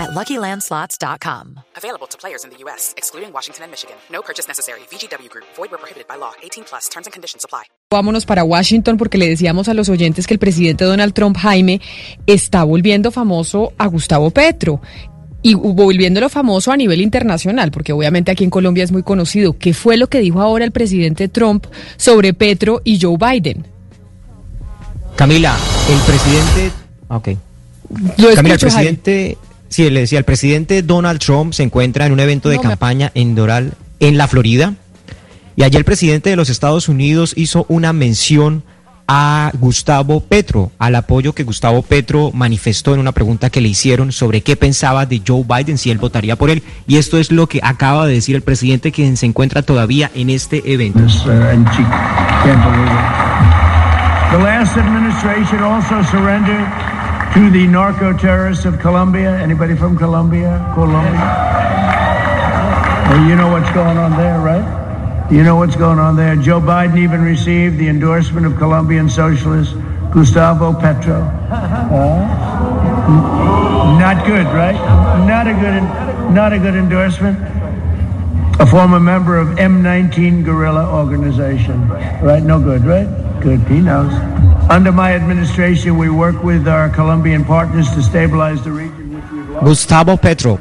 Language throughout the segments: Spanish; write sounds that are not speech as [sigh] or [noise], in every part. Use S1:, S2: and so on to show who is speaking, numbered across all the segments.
S1: at LuckyLandSlots.com.
S2: Available to players in the U.S., excluding Washington and Michigan. No purchase necessary. VGW Group. Void where prohibited by law. 18 plus. Terms and conditions apply.
S3: Vámonos para Washington porque le decíamos a los oyentes que el presidente Donald Trump, Jaime, está volviendo famoso a Gustavo Petro. Y volviéndolo famoso a nivel internacional, porque obviamente aquí en Colombia es muy conocido. ¿Qué fue lo que dijo ahora el presidente Trump sobre Petro y Joe Biden?
S4: Camila, el presidente... Ok.
S3: Lo
S4: Camila, el
S3: Jaime.
S4: Sí, le decía, el presidente Donald Trump se encuentra en un evento de
S3: No, me-
S4: campaña en Doral, en la Florida. Y allí el presidente de los Estados Unidos hizo una mención a Gustavo Petro, al apoyo que Gustavo Petro manifestó en una pregunta que le hicieron sobre qué pensaba de Joe Biden, si él votaría por él. Y esto es lo que acaba de decir el presidente, quien se encuentra todavía en este evento.
S5: This, uh. The last administration also surrendered to the narco terrorists of Colombia. Anybody from Colombia? Colombia? Well, you know what's going on there, right? You know what's going on there. Joe Biden even received the endorsement of Colombian socialist Gustavo Petro. Huh? Not good, right? Not a good, not a good endorsement a former member of M19 guerrilla organization. Right? No good, right? Good. He knows. Under my administration, we work with our Colombian partners to stabilize the region which we've lost.
S4: Gustavo Petro,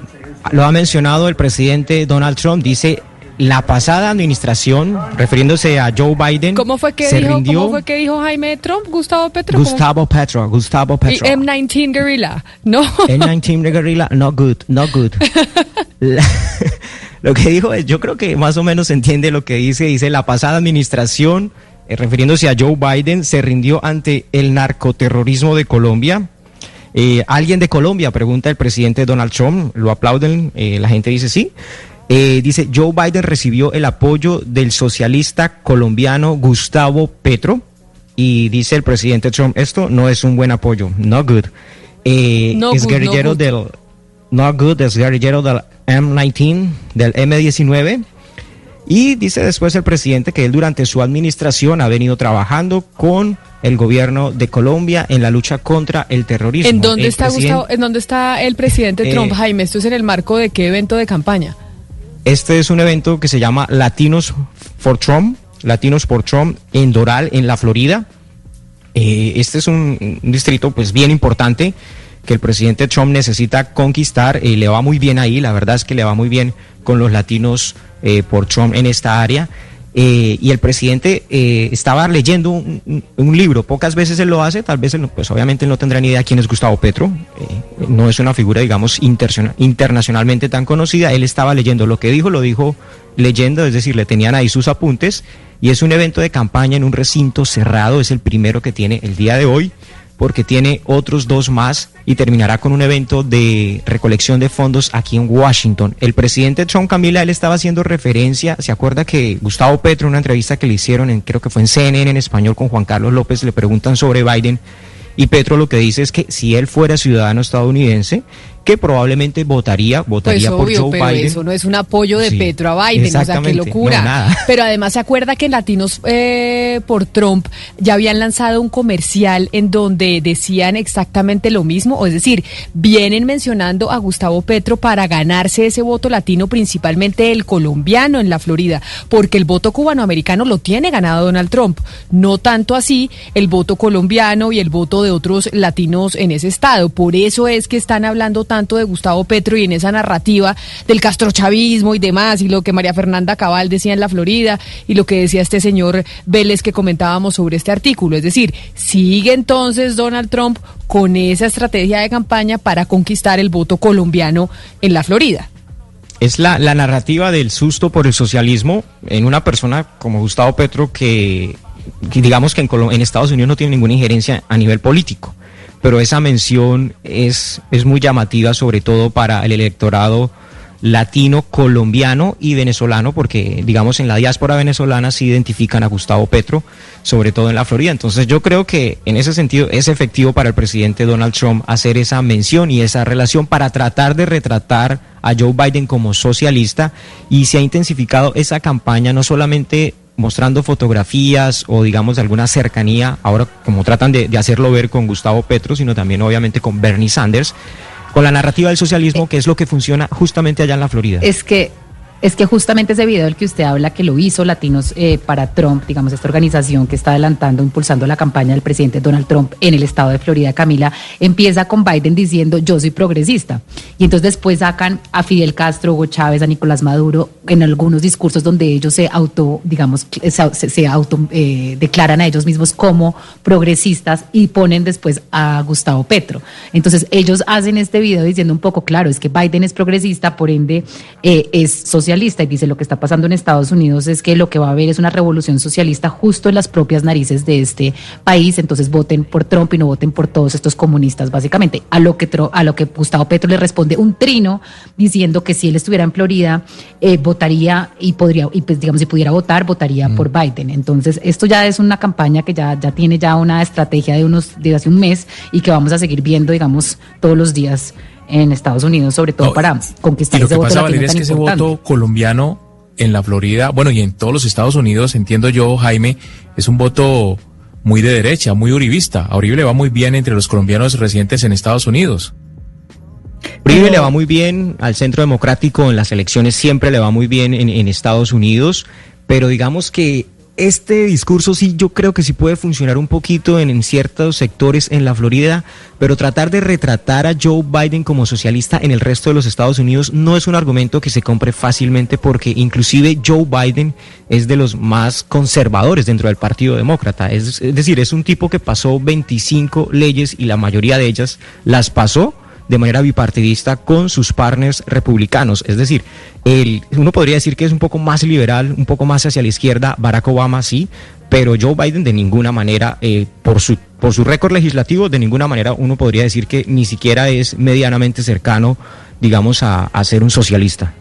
S4: lo ha mencionado el presidente Donald Trump, dice la pasada administración, refiriéndose a Joe Biden,
S3: ¿Cómo fue que
S4: se
S3: dijo,
S4: rindió
S3: ¿cómo fue que dijo Jaime Trump, Gustavo Petro? ¿Cómo-
S4: Gustavo Petro, Gustavo
S3: Y
S4: Petro.
S3: M19 Guerrilla, ¿no? [laughs]
S4: M19 de guerrilla, no good, no good. [laughs] La- [laughs] lo que dijo es, yo creo que más o menos se entiende lo que dice, dice la pasada administración, eh, refiriéndose a Joe Biden, se rindió ante el narcoterrorismo de Colombia. Eh, ¿Alguien de Colombia? Pregunta el presidente Donald Trump, lo aplauden, eh, la gente dice sí. Eh, dice, Joe Biden recibió el apoyo del socialista colombiano Gustavo Petro. Y dice el presidente Trump, esto no es un buen apoyo, no good.
S3: No
S4: es
S3: good, no
S4: guerrillero
S3: good.
S4: del no good, es guerrillero del M19, del M19. Y dice después el presidente que él durante su administración ha venido trabajando con el gobierno de Colombia en la lucha contra el terrorismo.
S3: ¿En dónde
S4: El
S3: está Gustavo, en dónde está el presidente
S4: Eh,
S3: Trump, Jaime? Esto es en el marco de qué evento de campaña.
S4: Este es un evento que se llama Latinos for Trump, Latinos por Trump en Doral, en la Florida. Eh, este es un, un distrito pues bien importante que el presidente Trump necesita conquistar. eh, le va muy bien ahí, la verdad es que le va muy bien con los latinos eh, por Trump en esta área. Eh, y el presidente eh, estaba leyendo un, un- libro, pocas veces él lo hace, tal vez, él pues obviamente él no tendrá ni idea quién es Gustavo Petro, no es una figura, digamos, internacionalmente tan conocida, él estaba leyendo, lo que dijo, lo dijo leyendo, es decir, le tenían ahí sus apuntes, y es un evento de campaña en un recinto cerrado, es el primero que tiene el día de hoy, porque tiene otros dos más y terminará con un evento de recolección de fondos aquí en Washington. El presidente Trump, Camila, él estaba haciendo referencia, se acuerda que Gustavo Petro, en una entrevista que le hicieron, en, creo que fue en CNN en español con Juan Carlos López, le preguntan sobre Biden y Petro lo que dice es que si él fuera ciudadano estadounidense, que probablemente votaría,
S3: Pues
S4: votaría por
S3: obvio,
S4: Joe
S3: pero
S4: Biden.
S3: eso no es un apoyo de
S4: Sí,
S3: Petro a Biden, o sea, qué locura.
S4: No, nada. [laughs]
S3: Pero además se acuerda que en Latinos eh, por Trump ya habían lanzado un comercial en donde decían exactamente lo mismo, o es decir, vienen mencionando a Gustavo Petro para ganarse ese voto latino, principalmente el colombiano en la Florida, porque el voto cubanoamericano lo tiene ganado Donald Trump, no tanto así el voto colombiano y el voto de otros latinos en ese estado. Por eso es que están hablando tanto de Gustavo Petro y en esa narrativa del castrochavismo y demás, y lo que María Fernanda Cabal decía en la Florida, y lo que decía este señor Vélez que comentábamos sobre este artículo. Es decir, sigue entonces Donald Trump con esa estrategia de campaña para conquistar el voto colombiano en la Florida.
S4: Es la, la narrativa del susto por el socialismo en una persona como Gustavo Petro que, digamos que en, en Estados Unidos no tiene ninguna injerencia a nivel político. Pero esa mención es, es muy llamativa sobre todo para el electorado latino, colombiano y venezolano, porque digamos en la diáspora venezolana se identifican a Gustavo Petro, sobre todo en la Florida. Entonces yo creo que en ese sentido es efectivo para el presidente Donald Trump hacer esa mención y esa relación para tratar de retratar a Joe Biden como socialista y se ha intensificado esa campaña no solamente mostrando fotografías o digamos de alguna cercanía, ahora como tratan de, de hacerlo ver con Gustavo Petro, sino también obviamente con Bernie Sanders, con la narrativa del socialismo, que es lo que funciona justamente allá en la Florida.
S6: Es que es que justamente ese video del que usted habla, que lo hizo Latinos eh, para Trump, digamos, esta organización que está adelantando, impulsando la campaña del presidente Donald Trump en el estado de Florida, Camila, empieza con Biden diciendo yo soy progresista. Y entonces después sacan a Fidel Castro, Hugo Chávez, a Nicolás Maduro, en algunos discursos donde ellos se auto, digamos, se, se auto eh, declaran a ellos mismos como progresistas y ponen después a Gustavo Petro. Entonces ellos hacen este video diciendo un poco, claro, es que Biden es progresista, por ende eh, es socialista socialista y dice lo que está pasando en Estados Unidos es que lo que va a haber es una revolución socialista justo en las propias narices de este país, entonces voten por Trump y no voten por todos estos comunistas básicamente. A lo que a lo que Gustavo Petro le responde un trino diciendo que si él estuviera en Florida eh, votaría y podría y pues digamos si pudiera votar votaría mm. por Biden. Entonces, esto ya es una campaña que ya ya tiene ya una estrategia de unos de hace un mes y que vamos a seguir viendo digamos todos los días en Estados Unidos, sobre todo para conquistar
S7: y lo que pasa, Valeria, es que ese voto colombiano en la Florida, bueno, y en todos los Estados Unidos, entiendo yo, Jaime, es un voto muy de derecha, muy uribista. A Uribe le va muy bien entre los colombianos residentes en Estados Unidos.
S4: Uribe le va muy bien al Centro Democrático en las elecciones, siempre le va muy bien en, en Estados Unidos, pero digamos que este discurso sí yo creo que sí puede funcionar un poquito en, ciertos sectores en la Florida, pero tratar de retratar a Joe Biden como socialista en el resto de los Estados Unidos no es un argumento que se compre fácilmente porque inclusive Joe Biden es de los más conservadores dentro del Partido Demócrata. Es, decir, es un tipo que pasó 25 leyes y la mayoría de ellas las pasó de manera bipartidista con sus partners republicanos. Es decir, el, uno podría decir que es un poco más liberal, un poco más hacia la izquierda, Barack Obama sí, pero Joe Biden de ninguna manera, eh, por su, por su récord legislativo, de ninguna manera uno podría decir que ni siquiera es medianamente cercano, digamos, a, a ser un socialista.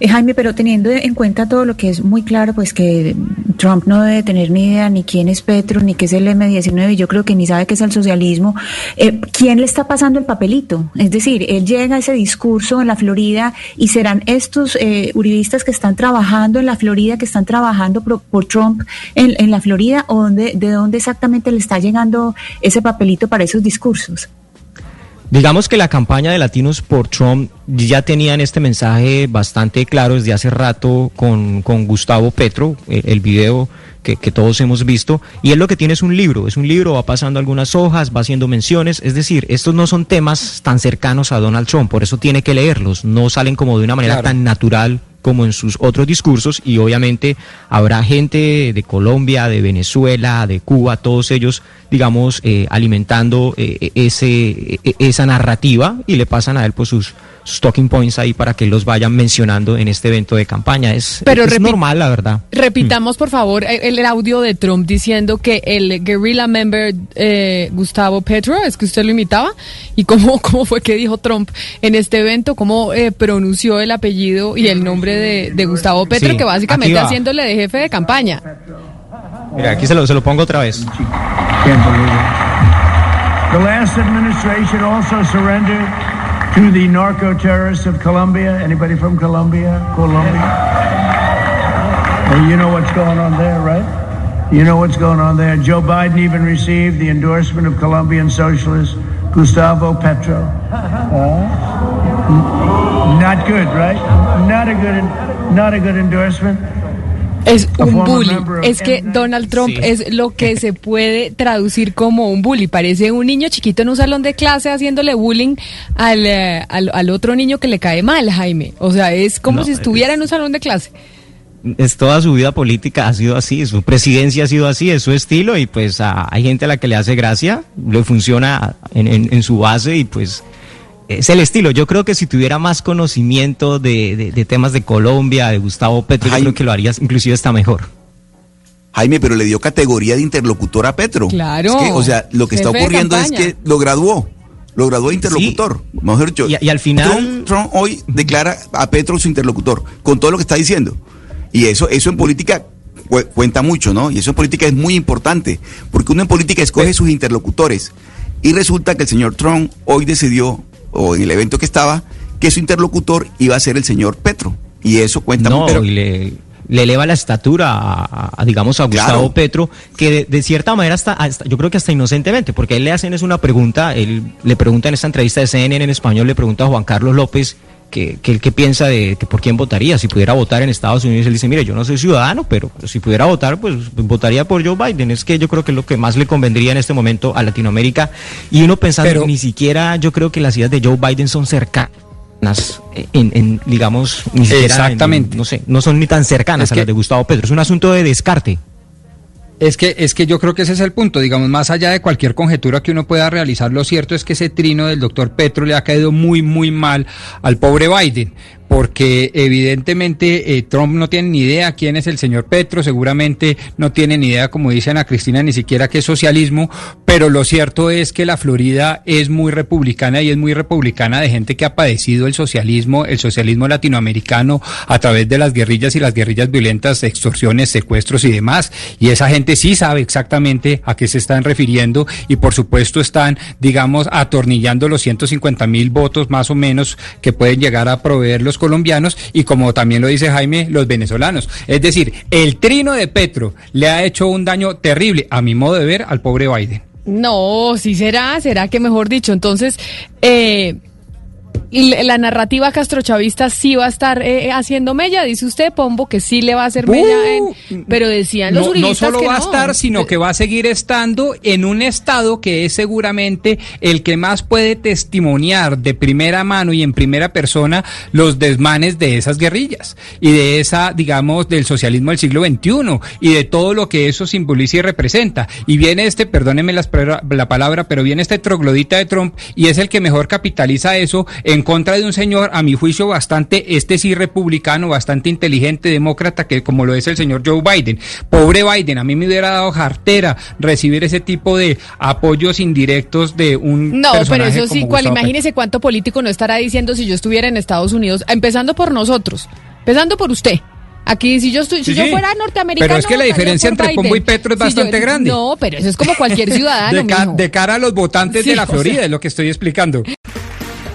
S8: Eh, Jaime, pero teniendo en cuenta todo lo que es muy claro, pues que Trump no debe tener ni idea ni quién es Petro, ni qué es el M19, yo creo que ni sabe qué es el socialismo. Eh, ¿Quién le está pasando el papelito? Es decir, él llega a ese discurso en la Florida y serán estos eh, uribistas que están trabajando en la Florida, que están trabajando por, Trump en, en, la Florida, o dónde, de dónde exactamente le está llegando ese papelito para esos discursos.
S4: Digamos que la campaña de Latinos por Trump ya tenían este mensaje bastante claro desde hace rato con, con Gustavo Petro, el, el video que, que, todos hemos visto, y él lo que tiene es un libro, es un libro, va pasando algunas hojas, va haciendo menciones, es decir, estos no son temas tan cercanos a Donald Trump, por eso tiene que leerlos, no salen como de una manera claro. tan natural como en sus otros discursos y obviamente habrá gente de Colombia, de Venezuela, de Cuba, todos ellos, digamos, eh, alimentando eh, ese, esa narrativa y le pasan a él pues sus talking points ahí para que los vayan mencionando en este evento de campaña. Es, Pero es normal, la verdad.
S3: Repitamos, por favor, el, el, audio de Trump diciendo que el guerrilla member eh, Gustavo Petro, es que usted lo imitaba, y cómo, [laughs] cómo fue que dijo Trump en este evento, cómo eh, pronunció el apellido y el nombre de, de Gustavo Petro, sí, que básicamente haciéndole de jefe de campaña.
S4: Mira, aquí se lo, se lo pongo otra vez.
S5: The last administration also surrendered to the narco terrorists of Colombia. Anybody from Colombia? Colombia? Well, you know what's going on there, right? You know what's going on there. Joe Biden even received the endorsement of Colombian socialist Gustavo Petro. Uh, not good, right? Not a good, not a good endorsement.
S3: Es un bully. Es que Donald Trump sí. es lo que se puede traducir como un bully. Parece un niño chiquito en un salón de clase haciéndole bullying al, uh, al, al, otro niño que le cae mal, Jaime. O sea, es como no, si estuviera es... en un salón de clase.
S4: Es toda su vida política ha sido así, su presidencia ha sido así, es su estilo y pues a, hay gente a la que le hace gracia, le funciona en, en, en su base y pues es el estilo. Yo creo que si tuviera más conocimiento de, de, de temas de Colombia, de Gustavo Petro, Jaime, yo creo que lo harías inclusive hasta mejor.
S9: Jaime, pero le dio categoría de interlocutor a Petro.
S3: Claro.
S9: Es que, o sea, lo que está ocurriendo es que lo graduó. Lo graduó de interlocutor. Mejor dicho,
S4: y, y, al final.
S9: Trump, Trump, hoy declara a Petro su interlocutor, con todo lo que está diciendo. Y eso, eso en política cu cuenta mucho, ¿no? Y eso en política es muy importante, porque uno en política escoge sus interlocutores. Y resulta que el señor Trump hoy decidió, o el evento que estaba, que su interlocutor iba a ser el señor Petro. Y eso cuenta
S4: no,
S9: mucho.
S4: Y le, le eleva la estatura a, a digamos, a Gustavo
S9: Claro.
S4: Petro, que de, de cierta manera hasta, hasta- yo creo que hasta inocentemente, porque a él le hacen es una pregunta, él le pregunta en esta entrevista de CNN en español, le pregunta a Juan Carlos López que, que él qué piensa de que por quién votaría, si pudiera votar en Estados Unidos, él dice, mire, yo no soy ciudadano, pero si pudiera votar, pues votaría por Joe Biden, es que yo creo que es lo que más le convendría en este momento a Latinoamérica, y uno pensando,
S10: Pero-
S4: ni siquiera yo creo que las ideas de Joe Biden son cercanas. En, en, digamos, ni siquiera en-
S10: Exactamente.
S4: no sé, no son ni tan cercanas
S10: Es
S4: a
S10: que-
S4: las de Gustavo Petro. Es un asunto de descarte.
S10: Es que, es que yo creo que ese es el punto, digamos, más allá de cualquier conjetura que uno pueda realizar, lo cierto es que ese trino del doctor Petro le ha caído muy, muy mal al pobre Biden, porque evidentemente eh, Trump no tiene ni idea quién es el señor Petro, seguramente no tiene ni idea, como dice Ana Cristina, ni siquiera qué es socialismo, pero lo cierto es que la Florida es muy republicana y es muy republicana de gente que ha padecido el socialismo, el socialismo latinoamericano a través de las guerrillas y las guerrillas violentas, extorsiones, secuestros y demás. Y esa gente sí sabe exactamente a qué se están refiriendo y por supuesto están, digamos, atornillando los 150 mil votos más o menos que pueden llegar a proveer los colombianos y como también lo dice Jaime, los venezolanos. Es decir, el trino de Petro le ha hecho un daño terrible, a mi modo de ver, al pobre Biden.
S3: No, sí será, será que mejor dicho. Entonces, eh, y la la narrativa castrochavista sí va a estar eh, haciendo mella, dice usted, Pombo, que sí le va a hacer mella, en- pero decían los
S10: no, no solo
S3: que
S10: va a estar, sino que va a seguir estando en un estado que es seguramente el que más puede testimoniar de primera mano y en primera persona los desmanes de esas guerrillas y de esa, digamos, del socialismo del siglo XXI y de todo lo que eso simboliza y representa. Y viene este, perdónenme pra- la palabra, pero viene este troglodita de Trump y es el que mejor capitaliza eso en contra de un señor, a mi juicio, bastante, este sí republicano, bastante inteligente, demócrata, que como lo es el señor Joe Biden. Pobre Biden, a mí me hubiera dado jartera recibir ese tipo de apoyos indirectos de un
S3: No, pero eso sí, cual, imagínese cuánto político no estará diciendo si yo estuviera en Estados Unidos, empezando por nosotros, empezando por usted. Aquí, si yo estoy, si
S10: Sí,
S3: yo fuera norteamericano.
S10: Pero es que la diferencia entre
S3: Biden.
S10: Pombo y Petro es
S3: Si yo-
S10: bastante grande.
S3: No, pero eso es como cualquier [laughs] ciudadano.
S10: de, ca- de cara a los votantes
S3: Sí,
S10: de la
S3: o sea.
S10: Florida, es lo que estoy explicando.